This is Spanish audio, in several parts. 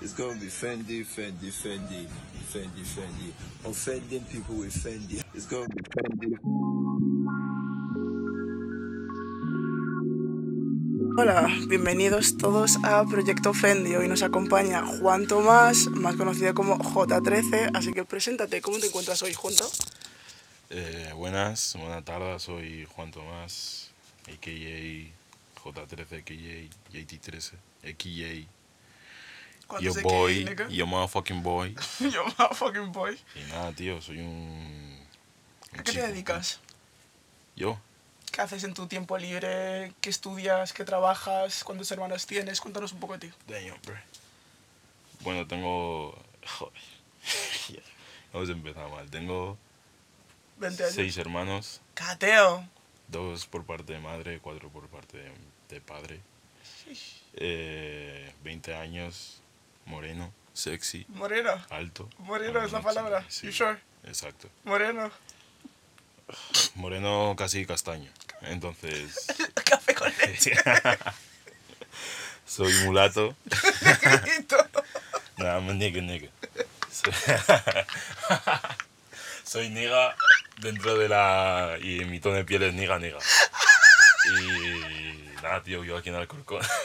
It's gonna be Fendi, Fendi, Fendi, Fendi, Fendi. Offending people with Fendi. It's gonna be Fendi. Hola, bienvenidos todos a Proyecto Fendi. Hoy nos acompaña Juan Tomás, más conocido como J13. Así que preséntate, ¿cómo te encuentras hoy, Junto? Eh, buenas, buenas tardes, soy Juan Tomás, a.k.a. J13, a.k.a. JT13, a.k.a. Yo boy, yo motherfucking boy. Yo motherfucking boy. Y nada, tío, soy un... un ¿A qué te dedicas? Yo, ¿Qué haces en tu tiempo libre? ¿Qué estudias? ¿Qué trabajas? ¿Cuántos hermanos tienes? Cuéntanos un poco de ti. damn, bro. Bueno, tengo... Joder. A empezar mal. Tengo 20 años. seis hermanos, ¡Cateo! dos por parte de madre, cuatro por parte de, de padre. Eh, 20 años, moreno, sexy, Moreno. alto. Moreno es la Sí, palabra. sí, You sure? Exacto. Moreno. Moreno casi castaño. Entonces, Café con leche. soy mulato. Nah, I'm a nigga, nigga. Soy, soy dentro de la... Y mi tono de piel es nigga, nigga. Y nada, tío, yo aquí en Alcorcón.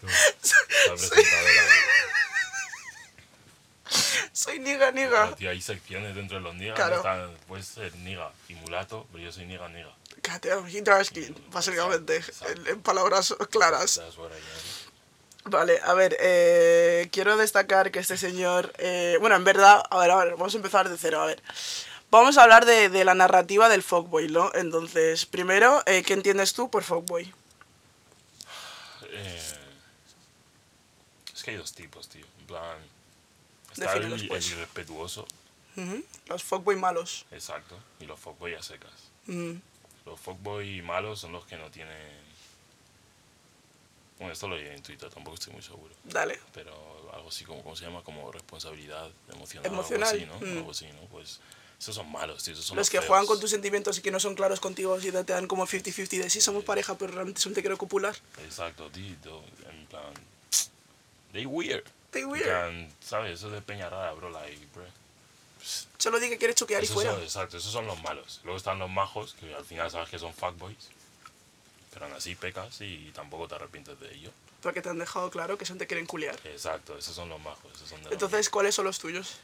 Tú, la presentadora. Soy niga, niga. tío, hay secciones dentro de los niggas. Claro. Están, puedes ser niga y mulato, pero yo soy niga, niga. Cateo, básicamente. En, en palabras claras. Vale, a ver, eh, quiero destacar que este señor, eh, bueno, en verdad, a ver, a ver, vamos a empezar de cero, a ver. Vamos a hablar de, de la narrativa del fuckboy, ¿no? Entonces, primero, eh, ¿qué entiendes tú por fuckboy? Eh, es que hay dos tipos, tío. En plan, está el, pues. el irrespetuoso, Ujú, Los fuckboy malos. exacto, y los fuckboy a secas. Mm, Los fuckboy malos son los que no tienen... Bueno, esto lo leí en Twitter, tampoco estoy muy seguro. dale. Pero algo así como, ¿cómo se llama? Como responsabilidad emocional. Emocional, Algo así, ¿no? mm. Algo así, ¿no? Pues esos son malos, tío. Esos son Los los que feos. juegan con tus sentimientos y que no son claros contigo y te dan como 50-50 de sí somos pareja, pero realmente solo te quiero copular. Exacto, tío. En plan... They weird. They weird. plan, ¿sabes? Eso de peña rara, bro, like, bro. Solo di que quieres choquear y Esos fuera. son, exacto, esos son los malos. Luego están los majos, que al final sabes que son fuckboys. Pero aún así pecas y tampoco te arrepientes de ello. Porque te han dejado claro que son te quieren culiar. Exacto, esos son los majos. Esos son de los- Entonces, ¿cuáles son los tuyos?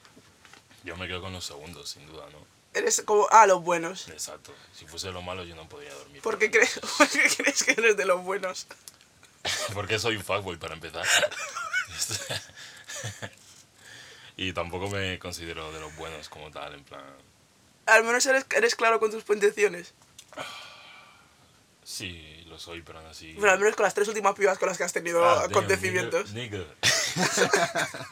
Yo me quedo con los segundos, sin duda, ¿no? Eres como, ah, los buenos. Exacto. Si fuese los malos yo no podría dormir. ¿Por qué, crees, ¿Por qué crees que eres de los buenos? Porque soy un fuckboy para empezar. y tampoco me considero de los buenos como tal, en plan... Al menos eres, eres claro con tus intenciones. Sí, lo soy, pero aún así... Pero al menos con las tres últimas pibas con las que has tenido Ah, damn, acontecimientos. nigga, nigga.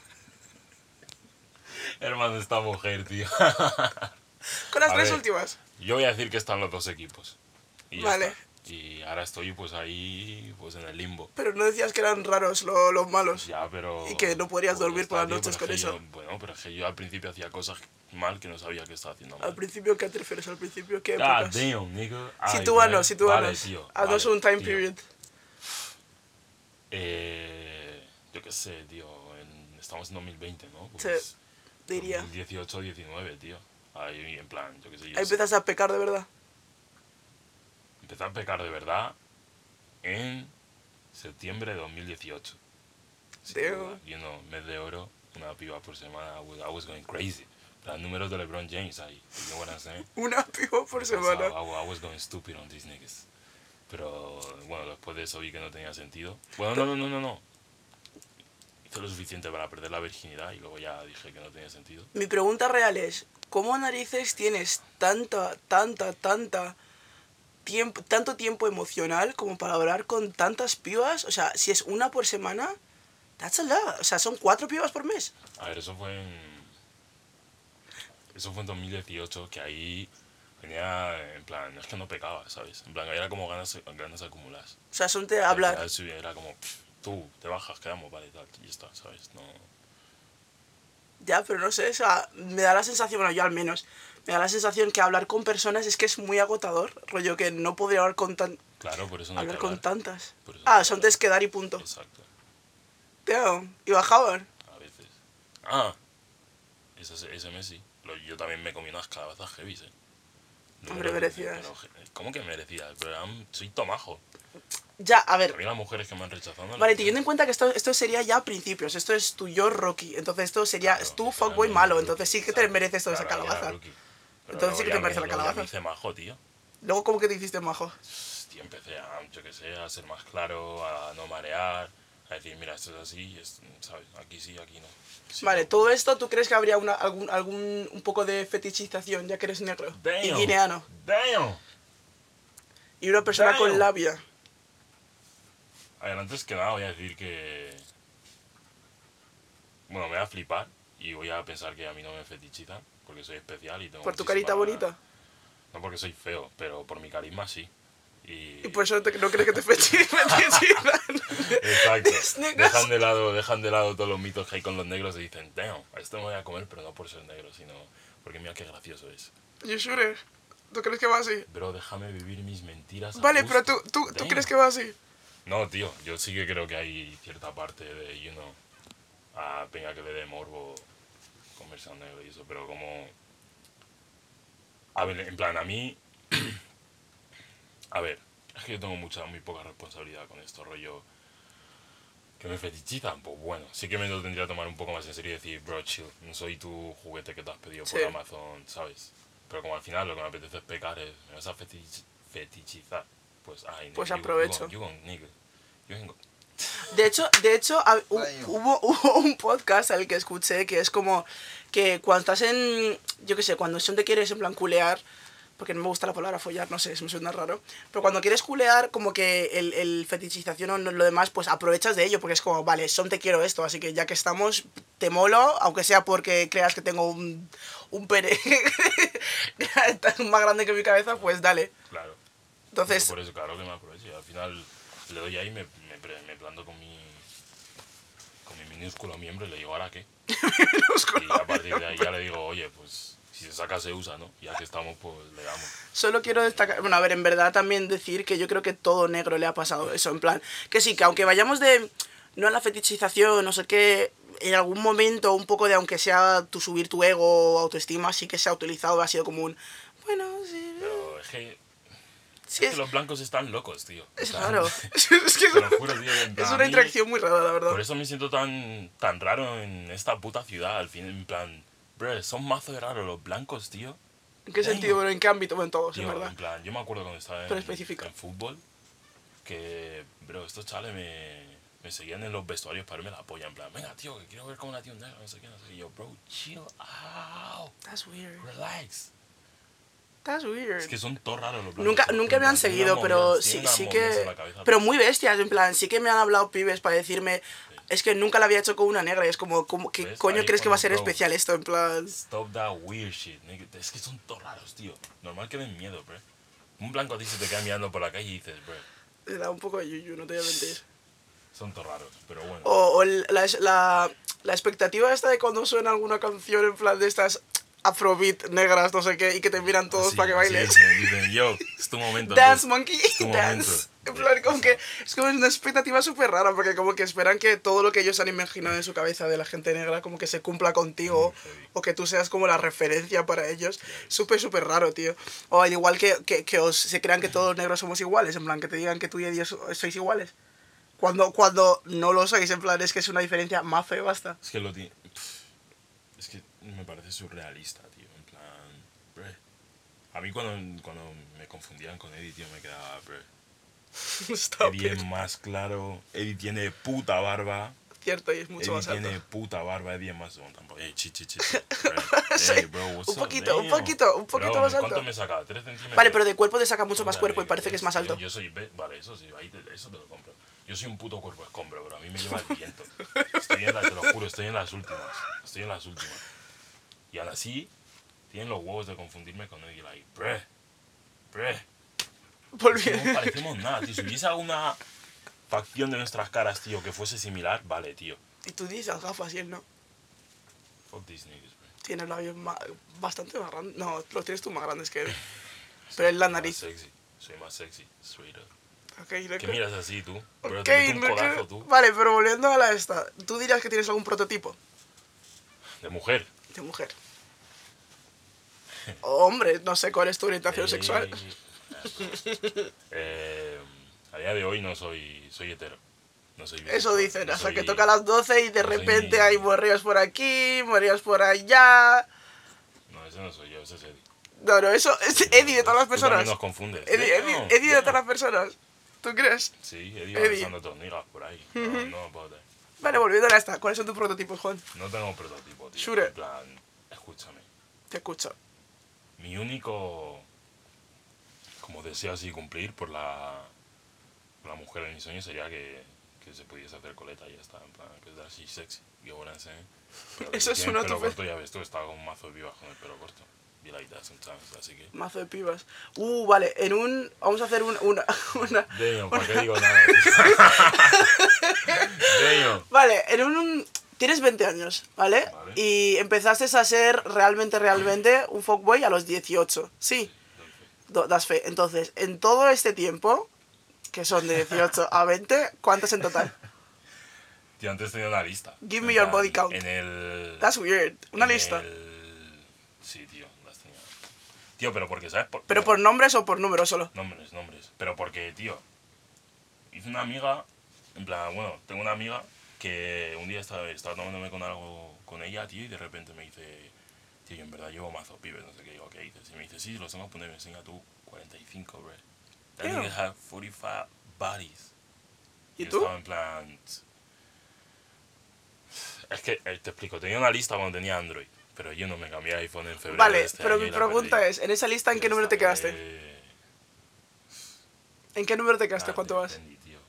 Hermano, esta mujer, tío. Con las A tres ver. últimas. Yo voy a decir que están los dos equipos. Y Vale. está. Y ahora estoy pues ahí, pues en el limbo. Pero no decías que eran raros lo- los malos. Ya, pero... Y que no podrías pues, dormir por las noches con eso. yo- bueno, pero es que yo al principio hacía cosas mal que no sabía que estaba haciendo mal. Al principio, ¿qué te refieres? Al principio, ¿qué God épocas? damn, nigga. Ay, Sitúanos, vale, sitúanos. Vale, tío. Haznos vale, un time tío. period. Eh, yo qué sé, tío. en- estamos en 2020, ¿no? Sí, diría. 18, 19, tío. Ahí, en plan, yo qué sé. Yo Ahí empiezas a pecar de verdad. Empecé a pecar de verdad en septiembre de 2018. Sin Damn. duda. You know, mes de oro, una piba por semana. I was, I was going crazy. Los números de LeBron James ahí. You know what I'm saying? Una piba por Because semana. I, I- I was going stupid on these niggas. Pero bueno, después de eso vi que no tenía sentido. Bueno, no, no, no, no, no. Hice lo suficiente para perder la virginidad y luego ya dije que no tenía sentido. Mi pregunta real es, ¿cómo narices tienes tanta, tanta, tanta tiempo, tanto tiempo emocional como para hablar con tantas pibas? O sea, si es una por semana, that's a lot. O sea, son cuatro pibas por mes. A ver, eso fue en. Eso fue en 2018, que ahí venía en plan, es que no pecaba, ¿sabes? En plan, era como ganas, ganas acumuladas. O sea, son de hablar. Era, era como, pff, tú, te bajas, quedamos, vale, tal, y ya está, ¿sabes? No. Ya, pero no sé, o sea, me da la sensación, bueno, yo al menos, me da la sensación que hablar con personas es que es muy agotador. Rollo que no podría hablar con tan... Claro, por eso no Hablar con tantas. Por eso Ah, son de quedar y punto. Exacto. Damn. ¿Y bajaban? A veces. Ah, ese, ese mes sí. Lo- Yo también me comí unas calabazas heavy, ¿eh? No Hombre, merecidas. pero, ¿Cómo que merecidas? Pero soy tomajo. Ya, a ver. las mujeres que me han rechazado... Vale, teniendo en cuenta que esto, esto sería ya principios, esto es tu yo Rocky, entonces esto sería, Claro, es tu fuckboy malo, entonces sí que te mereces toda esa calabaza. Entonces sí que te me- merece la ya me calabaza. hice majo, tío. Luego, ¿cómo que te hiciste majo? Tío, empecé a, yo qué sé, a ser más claro, a no marear, a decir, mira, esto es así, es- ¿sabes? Aquí sí, aquí no. Sí, Vale, no. todo esto, ¿tú crees que habría una, algún, algún, un poco de fetichización, ya que eres negro? Y Damn. guineano. ¡Damn! Y una persona Damn. con labia. A antes que nada voy a decir que... Bueno, me voy a flipar y voy a pensar que a mí no me fetichizan, porque soy especial y tengo Por tu carita bonita. No porque soy feo, pero por mi carisma sí. Y... Y por eso no, te- no crees que te fetichi- fetichizan. Exacto. Dejan de, lado, dejan de lado todos los mitos que hay con los negros y dicen, damn, a esto me voy a comer, pero no por ser negro, sino porque mira qué gracioso es. You sure? ¿Tú crees que va así? Bro, déjame vivir mis mentiras. a Vale, pero gusto. tú, tú, ¿tú Damn. crees que va así? No, tío, yo sí que creo que hay cierta parte de, you know, a peña que le dé morbo conversar negro y eso, pero como... A ver, en plan, a mí... a ver, es que yo tengo mucha, muy poca responsabilidad con esto, rollo... Que me fetichizan, pues bueno, sí que me lo tendría que tomar un poco más en serio y decir, bro, chill, no soy tu juguete que te has pedido por Sí. Amazon, ¿sabes? Pero como al final lo que me apetece es pecar es, me vas a fetich- fetichizar, pues, ay, Pues nigga, you- aprovecho. You, you you De hecho, de hecho hubo, hubo un podcast al que escuché que es como que cuando estás en, yo qué sé, cuando son te quieres en plan culear, porque no me gusta la palabra follar, no sé, eso me suena raro, pero cuando quieres culear, como que el, el fetichización o lo demás, pues aprovechas de ello, porque es como, vale, son te quiero esto, así que ya que estamos, te molo, aunque sea porque creas que tengo un, un pene más grande que mi cabeza, pues dale. Claro. Entonces, Por eso, claro que me aprovecho. Y al final le doy ahí, me, me, me planto con mi, con mi minúsculo miembro y le digo, ¿ahora qué? Y a partir de ahí ya le digo, oye, pues si se saca se usa, ¿no? Ya que estamos, pues le damos. Solo quiero destacar, bueno, a ver, en verdad también decir que yo creo que todo negro le ha pasado eso, en plan, que sí, que aunque vayamos de, no a la fetichización, no sé qué, en algún momento un poco de, aunque sea tu subir tu ego o autoestima, sí que se ha utilizado, ha sido como un, bueno, sí, Pero es que, sí, es es, que los blancos están locos, tío. es O sea, raro. es que lo juro, tío. en es una mí- interacción muy rara, la verdad. Por eso me siento tan, tan raro en esta puta ciudad. Al fin, en plan, bro, son mazo de raros los blancos, tío. ¿En qué sentido? Bueno, ¿En qué ámbito? Bueno, en todos, en Tío, verdad. en plan, yo me acuerdo cuando estaba en, en fútbol que, bro, estos chavales me, me seguían en los vestuarios para verme la polla. En plan, venga, tío, que quiero ver cómo la tío negro, no sé qué, no sé qué. Y yo, bro, chill out, That's weird. relax. That's weird. Es que son todos raros los blancos. Nunca, nunca me han seguido, pero sí, sí que... Pero muy bestias, en plan, sí que me han hablado pibes para decirme... Es que nunca la había hecho con una negra y es como, como ¿qué ¿Ves? coño crees que va a ser bro. especial esto? En plan... Stop that weird shit, nigga. Es que son todos raros, tío. Normal que den miedo, bro. Un blanco a ti se te queda mirando por la calle y dices, bro, Me da un poco de yuyu, no te voy a mentir. son todos raros. Pero bueno. O, o la, la, la expectativa esta de cuando suena alguna canción en plan de estas afrobeat negras, no sé qué, y que te miran todos para que bailes. dicen, dicen, yo, es tu momento. Dance tú". Monkey, tu dance. En plan, como que es como una expectativa súper rara, porque como que esperan que todo lo que ellos han imaginado en su cabeza de la gente negra como que se cumpla contigo, o que tú seas como la referencia para ellos. Súper, súper raro, tío. O al igual que, que, que os, se crean que todos los negros somos iguales, en plan, que te digan que tú y Dios sois iguales. Cuando, cuando no lo sois, en plan, es que es una diferencia más fea, basta. Es que lo tiene. Es que me parece surrealista, tío. En plan. Bre. A mí cuando, cuando me confundían con Eddie, tío, me quedaba, bre. Eddie it. es más claro. Eddie tiene puta barba. Cierto, y es mucho Eddie más alto. tiene puta barba. Eddie es más. Bueno, tampoco. Ey, chi, chi, chi. bro, what's un up, poquito, un damn? poquito, un poquito Bro, más ¿Cuánto alto. me saca? ¿3 centímetros? Vale, pero de cuerpo te saca mucho más cuerpo y parece que es más alto. Yo, soy, vale, eso sí, ahí te- eso te lo compro. Yo soy un puto cuerpo escombro, bro. A mí me lleva el viento. Estoy en la, te lo juro, estoy en las últimas. Estoy en las últimas. Y aún así, tienen los huevos de confundirme con Eddie. Like, bre, bre. Que Volviendo. no parecemos nada, tío. Si hubiese alguna facción de nuestras caras, tío, que fuese similar, vale, tío. Y tú dices gafas y él no. Fuck these niggas, bro. Tiene labios ma- bastante más grandes. No, los tienes tú más grandes que él. Pero es la Más nariz. sexy. Soy más sexy. Straight up. ¿Qué miras así tú? Pero Ok, te meto un loco. codazo tú. Vale, pero volviendo a la esta. ¿Tú dirías que tienes algún prototipo De mujer. De mujer? O hombre, no sé cuál es tu orientación Eh, sexual. eh, a día de hoy no soy, soy hetero. No soy Eso dicen, no hasta que soy- toca las 12 y de no repente ni- hay morrillos por aquí, morrillos por allá. No, ese no soy yo, ese es Eddie. No, no, eso es Eddie de todas las Tú personas. nos confundes. Eddie, Eddie, Eddie de todas las personas. ¿Tú crees? Sí, Eddie va Eddie. besando tornigas por ahí. No, no puedo. Vale, volviendo a esta. ¿Cuáles son tus prototipos, Juan? No tengo prototipo, tío. Sure. En plan, escúchame. Te escucho. Mi único como deseo así cumplir por la, por la mujer de mis sueños sería que, que se pudiese hacer coleta y ya está, en plan, que es así sexy, y ahora. Pero Eso es pelo tope- corto, ya ves tú, estaba con un vivas con el pelo corto. Y like that sometimes, así que... Mazo de pibas. Uh, vale, en un. Vamos a hacer un- una. una Damn, ¿para qué digo nada? Damn. vale, en un. Tienes 20 años, ¿vale? Vale. Y empezaste a ser realmente, realmente un fuckboy a los 18. Sí, do- das fe. Entonces, en todo este tiempo, que son de 18 a 20, ¿cuántas en total? Tío, antes tenía una lista. Give me your body count. En el... That's weird. Una en lista. el- Sí, tío. Tío, pero porque, ¿sabes? Por... ¿Pero por nombres o por números solo? Nombres, nombres. Pero porque, tío, hice una amiga, en plan, bueno, tengo una amiga que un día estaba, estaba tomándome con algo con ella, tío, y de repente me dice, tío, yo en verdad llevo mazo pibes, no sé qué, digo, ¿qué dices? Y me dice, sí, los tengo que poner, me enseña tú 45, bro. That nigga had 45 bodies. ¿Y yo tú? estaba en plan... Es que, eh, te explico, tenía una lista cuando tenía Android, pero yo no me cambié a iPhone en febrero Vale, de este pero año mi pregunta perdí. es, en esa lista, ¿en qué número te quedaste? ¿En qué número te quedaste? Ah, ¿Cuánto vas?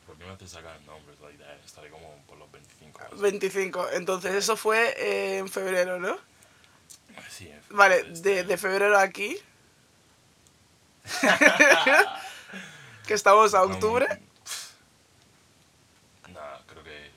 ¿Por qué me haces sacar nombres? Like? Estaré como por los 25. así. 25. Entonces, eso fue eh, en febrero, ¿no? Sí, en fin, Vale, este- de, de febrero a aquí. que estamos a octubre. Nada, creo que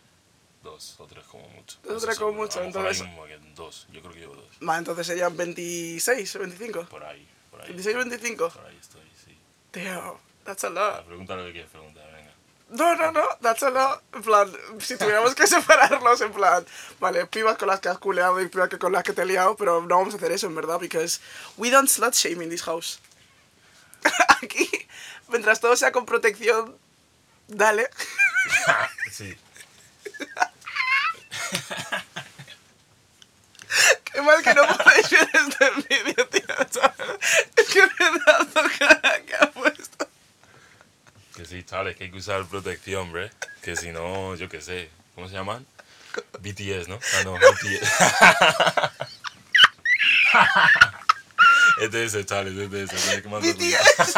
dos o tres como mucho. Dos o tres como mucho, entonces- como que dos, yo creo que llevo dos. Ma, entonces serían 26 o 25. Por ahí, por ahí. 26, 25. Por ahí estoy, sí. Damn, that's a lot. pregunta lo que quieres preguntar, venga. No, no, no, that's a lot. En plan, si tuviéramos que separarlos, en plan, vale, pibas con las que has culeado y pibas con las que te he liado, pero no vamos a hacer eso, en verdad, because we don't slut shame in this house. Aquí, mientras todo sea con protección, dale. sí. Qué mal que no podéis ver este vídeo, tío. ¿sabes? Es que me da cara que ha puesto. Que sí, chavales, que hay que usar protección, hombre. Que si no, yo qué sé. ¿Cómo se llaman? BTS, ¿no? Ah, no, BTS. este es ese, chavales, este es ese. BTS.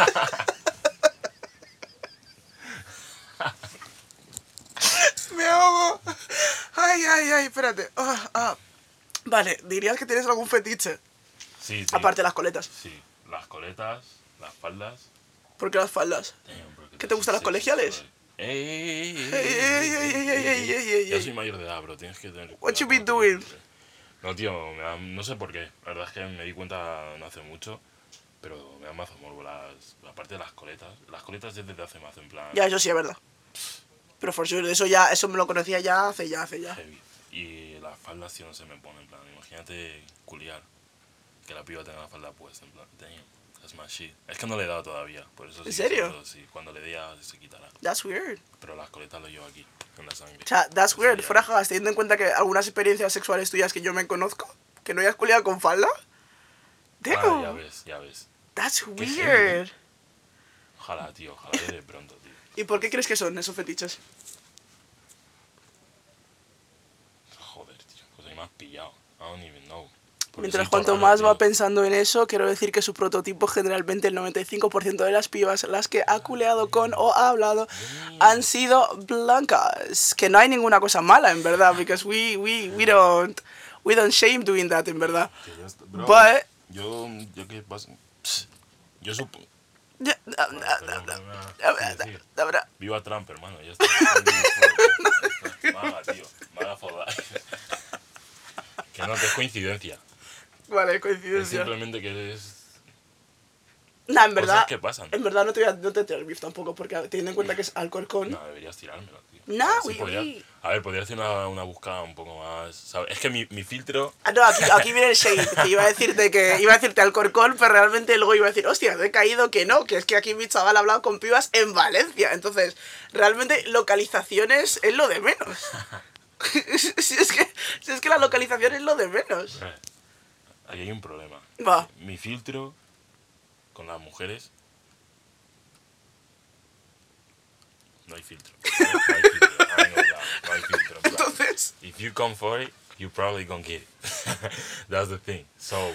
Me ahogo. Ay, ay, ay, espérate. Ah, ah. Vale, dirías que tienes algún fetiche, Sí, sí. aparte de las coletas. Sí, las coletas, las faldas. ¿Por qué las faldas? Damn, ¿Qué te gustan las colegiales? Ya soy mayor de edad, bro. Tienes que tener. What you been doing? No, tío, me da- no sé por qué. La verdad es que me di cuenta no hace mucho. Pero me da mazo morbo las. Aparte de las coletas. Las coletas es desde hace más, en plan. Ya, eso sí es verdad. Pero for sure, eso ya, eso me lo conocía ya hace ya, hace ya. Heavy. Y las faldas, tío, no se me ponen. En plan, imagínate culiar. Que la piba tenga la falda puesta. En plan, damn, that's my shit. Es que no le he dado todavía. Por eso ¿En sigue serio? así. Cuando le dé se quitará. That's weird. Pero las coletas lo llevo aquí, en la sangre. O sea, that's weird. ya- Fuera jagas, teniendo en cuenta que algunas experiencias sexuales tuyas que yo me conozco, que no hayas culiado con falda. Ah, ya ves, ya ves. that's weird. Ojalá, tío, ojalá de pronto, tío. ¿Y por qué crees que son esos fetiches? Joder, tío, pues ahí me has pillado. I don't even know. Porque Mientras cuanto más va pensando en eso, quiero decir que su prototipo generalmente el 95% de las pibas las que ha culeado con o ha hablado han sido blancas. Que no hay ninguna cosa mala, en verdad, because we, we, we don't we don't shame doing that, en verdad. Está- bro, But- Yo, yo qué pasa. Yo supo. No Viva Trump, hermano, ya está. Maga, tío. For life. Que no, que es coincidencia. Vale, Es coincidencia. simplemente que eres. Nah, en verdad. Cosas que pasan. En verdad no te voy a, no te tiro el beef tampoco, porque teniendo en cuenta que es Alcorcón. No, deberías tirármelo, tío. No, uy. A ver, podría hacer una, una búsqueda un poco más. ¿sabes? Es que mi, mi filtro. Ah, no, aquí, aquí viene el shade, que iba a decirte que iba a decirte Alcorcón, pero realmente luego iba a decir, hostia, he caído que no, que es que aquí mi chaval ha hablado con pibas en Valencia. Entonces, realmente localizaciones es lo de menos. si, es que, si es que la localización es lo de menos. eh, Aquí hay un problema. Va. Mi filtro con las mujeres. No hay filtro. No hay filtro. No hay filtro. Entonces, If you come for it, you probably gonna get it. That's the thing. So,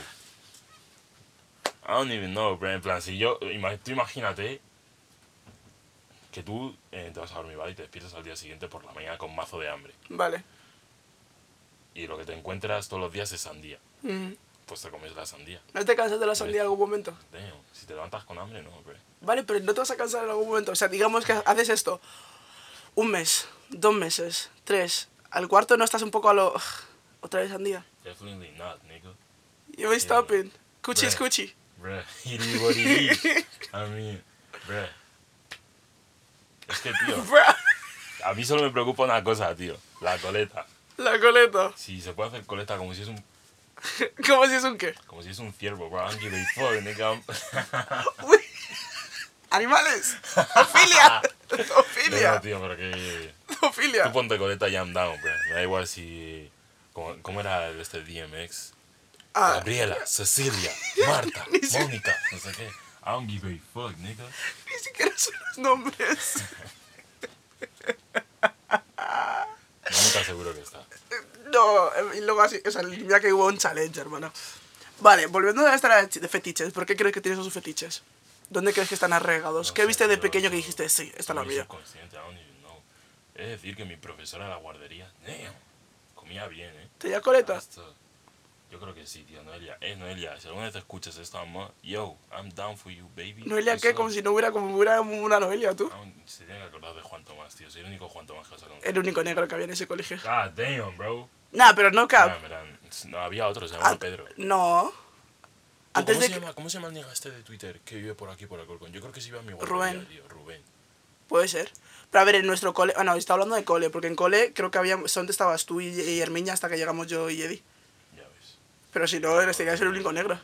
I don't even know, bro. En plan, si yo, tú imagínate que tú eh, te vas a dormir, ¿vale? Y te despiertas al día siguiente por la mañana con mazo de hambre. vale. Y lo que te encuentras todos los días es sandía. Mm. Pues te comes la sandía. ¿No te cansas de la sandía en algún momento? Damn, si te levantas con hambre, no, bro. Vale, pero no te vas a cansar en algún momento. O sea, digamos que haces esto un mes, dos meses, tres. Al cuarto no estás un poco a lo. "Ugh, Otra vez sandía. Definitely not, nigga. You ain't stopping. Cuchi Bruh. cuchi. Bruh, it is what it is. I mean, bruh. Que, tío, a mí solo me preocupa una cosa, tío. La coleta. La coleta. Si se puede hacer coleta como si es un, ¿Cómo si es un qué? como si es un ciervo, bro. I don't give a fuck, nigga. Uy. Animales. Ofilia. No, Ofilia. tío, pero que... Ofilia. Tú ponte coleta y I'm down, bro. Me da igual si... ¿Cómo, cómo era este DMX? Ah, Gabriela, Cecilia, Marta, Mónica, no sé qué. I don't give a fuck, nigga. ni siquiera son los nombres. No nunca seguro que está. No, y luego así, o sea, mira que hubo un challenge, hermano. Vale, volviendo a esta de fetiches, ¿por qué crees que tienes esos fetiches? ¿Dónde crees que están arraigados? No ¿Qué sé, viste de pequeño que dijiste, sí, esta es la mía? Es decir, que mi profesora de la guardería, damn, comía bien, ¿eh? ¿Tenía coleta? Esto- yo creo que sí, tío, Noelia. Eh, Noelia, si alguna vez te escuchas esto, amor, yo, I'm down for you, baby. Noelia, ¿qué? Como si no hubiera, como hubiera una Noelia, tú. Aún Se tiene que acordar de Juan Tomás, tío. Soy el único Juan Tomás que conocer. El único negro que había en ese colegio. God damn, bro. Nah, pero no Ah, cap. verán, no, había otro, se llamaba An- Pedro. No. ¿Tú, Antes ¿Cómo, de se que... llama, ¿Cómo se llama el nigga este de Twitter que vive por aquí, por Alcorcón? Yo creo que sí iba a mi Rubén. guardería, tío. Rubén. Puede ser. Pero a ver, en nuestro cole... Ah, no, está hablando de cole, porque en cole creo que había... ¿Dónde estabas tú y, y Herminia hasta que llegamos yo y Eddie? Pero si no, eres serías el único negro.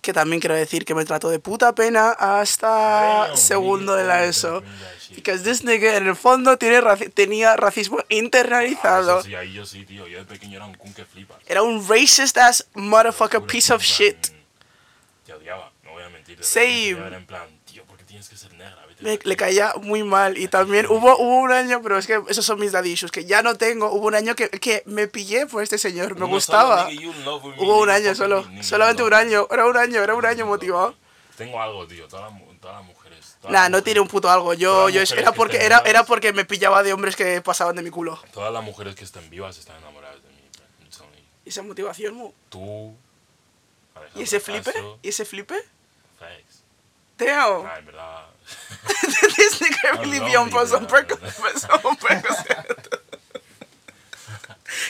Que también quiero decir que me trató de puta pena hasta segundo de la ESO. shit. Because this nigga en el fondo tiene raci- tenía racismo Ah, internalizado. eso sí, ahí yo sí, tío. Yo de pequeño era un kun que flipas. Era un racist ass motherfucker piece of shit. Te odiaba, no voy a mentir. pequeño Era en plan, tío, ¿por qué tienes que ser negra? Me, aquí". le caía muy mal. Y también hubo, hubo un año, pero es que esos son mis daddy issues, que ya no tengo. Hubo un año que, que me pillé por este señor, me gustaba. solo, nigga, Hubo un año solo, nigga, solamente un año, era un año, era un año motivado. Tengo algo, tío. Todas las, todas las mujeres. todas Nah, no tiene un puto algo. Yo, yo era que porque era, era porque me pillaba de hombres que pasaban de mi culo. Todas las mujeres que estén vivas están enamoradas de mí. Y esa motivación, mu. Tú. ¿Y ese flipe? Castro, ¿Y ese flipe? Damn. Nah, en verdad. This nigga really be on some. Percocet. some Percocet.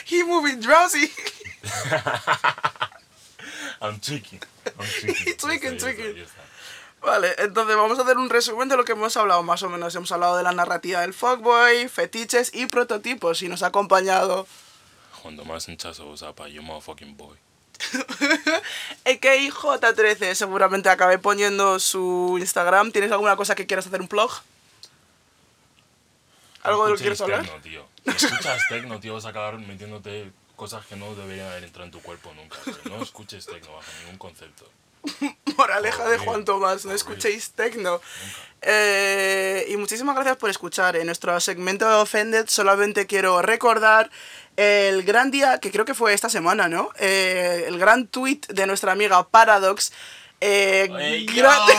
He moving drowsy. I'm tweaking. I'm tweaking. Tweaking, tweaking. Vale, entonces vamos a hacer un resumen de lo que hemos hablado más o menos. Hemos hablado de la narrativa del fuckboy, fetiches y prototipos. Y nos ha acompañado Cuando más hinchazo zapa, you motherfucking boy. EKIJ13. Seguramente acabé poniendo su Instagram. ¿Tienes alguna cosa que quieras hacer un plug? ¿Algo de lo que quieres hablar? Tecno, tío. Escuchas tecno, tío, vas a acabar metiéndote cosas que no deberían haber entrado en tu cuerpo nunca. No escuches tecno bajo ningún concepto. Moraleja de Horrible. Juan Tomás, no Horrible. escuchéis tecno. Eh, y muchísimas gracias por escuchar. En nuestro segmento de Offended solamente quiero recordar el gran día, que creo que fue esta semana, ¿no? Eh, el gran tweet de nuestra amiga Paradox. Eh, Hey, gran, yo,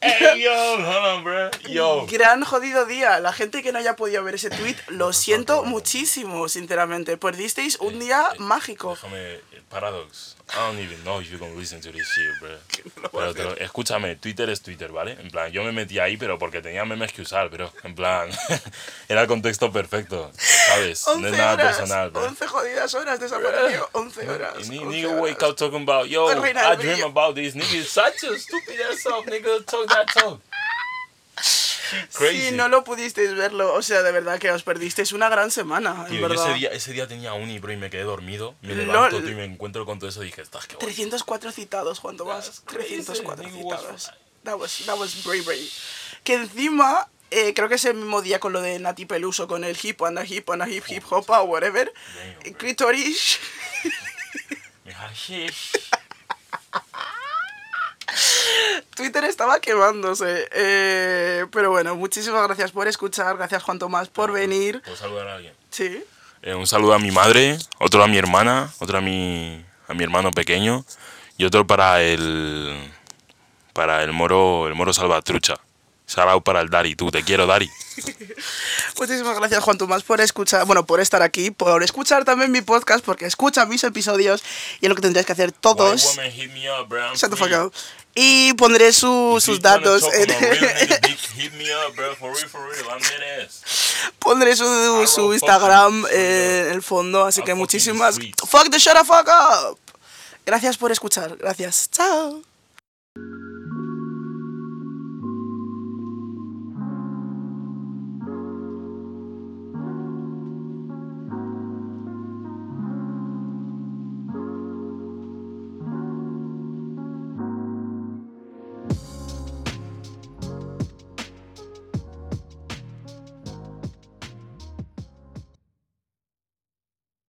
hey, yo, on. Yo. gran jodido día. La gente que no haya podido ver ese tweet, lo siento muchísimo, sinceramente. Perdisteis un día Eh, mágico. Déjame, eh, Paradox, I don't even know if you're gonna listen to this shit, bro. Pero te lo- escúchame, Twitter es Twitter, ¿vale? En plan, yo me metí ahí, pero porque tenía memes que usar, bro. En plan, era el contexto perfecto, ¿sabes? No 11 es nada horas, personal, bro. 11 jodidas horas desapareció. 11 horas. Ni- 11 nigga wake up talking about, yo, Arruina I dream about this. Nigga, such a stupid ass self, nigga, talk that talk. Crazy. Sí, no lo pudisteis verlo. O sea, de verdad que os perdisteis una gran semana, en Tío, yo verdad. ese día, ese día tenía uni, bro, y me quedé dormido. Me levanto, tío, y me encuentro con todo eso y dije, estás que guay. 304 citados. That's crazy. 304 Nigga was citados. That was, that was. Que encima, eh, creo que ese mismo día con lo de Nati Peluso, con el hip and a hip and a hip hip hop o whatever. Damn, bro. Twitter estaba quemándose. Eh, pero bueno, muchísimas gracias por escuchar. Gracias, Juan Tomás, por venir. ¿Puedo saludar a alguien? Sí. Eh, un saludo a mi madre, otro a mi hermana, otro a mi, a mi hermano pequeño y otro para el para el moro el moro salvatrucha. Shout para el Dari, tú, te quiero Dari. Muchísimas gracias, Juan Tomás, por escuchar, bueno, por estar aquí, por escuchar también mi podcast, porque escucha mis episodios y es lo que tendríais que hacer todos. Shut the fuck up. Y pondré su- sus datos en, on a real nigga dick, hit me up, bro. For real, for real. I'm dead ass. pondré su, su Instagram en el fondo, así I'm que muchísimas fuck the shut the fuck up. Gracias por escuchar, gracias. Chao.